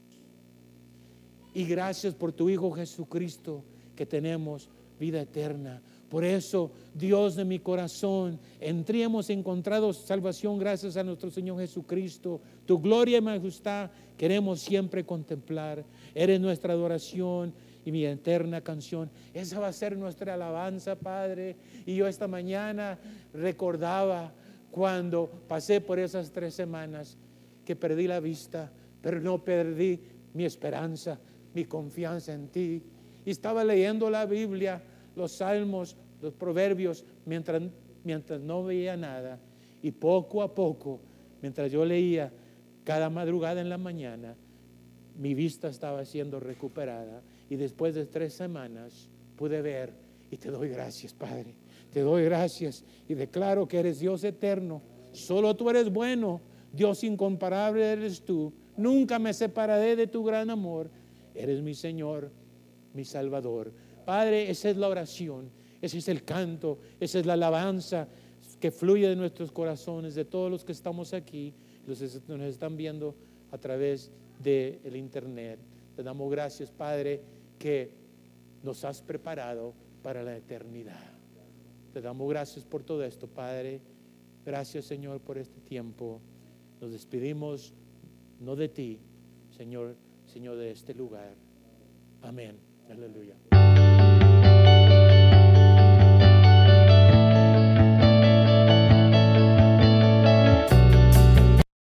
Speaker 2: Y gracias por tu Hijo Jesucristo, que tenemos vida eterna. Por eso, Dios de mi corazón, en ti hemos encontrado salvación gracias a nuestro Señor Jesucristo. Tu gloria y majestad queremos siempre contemplar. Eres nuestra adoración y mi eterna canción. Esa va a ser nuestra alabanza, Padre. Y yo esta mañana recordaba cuando pasé por esas tres semanas que perdí la vista, pero no perdí mi esperanza, mi confianza en ti. Y estaba leyendo la Biblia, los salmos, los proverbios, mientras, mientras no veía nada. Y poco a poco, mientras yo leía cada madrugada en la mañana, mi vista estaba siendo recuperada. Y después de tres semanas pude ver y te doy gracias, Padre. Te doy gracias y declaro que eres Dios eterno. Solo tú eres bueno. Dios incomparable eres tú. Nunca me separaré de tu gran amor. Eres mi Señor, mi Salvador. Padre, esa es la oración, ese es el canto, esa es la alabanza que fluye de nuestros corazones, de todos los que estamos aquí, los que nos están viendo a través del internet. Te damos gracias, Padre, que nos has preparado para la eternidad. Te damos gracias por todo esto, Padre. Gracias, Señor, por este tiempo. Nos despedimos no de ti, Señor, Señor, de este lugar. Amén. Aleluya.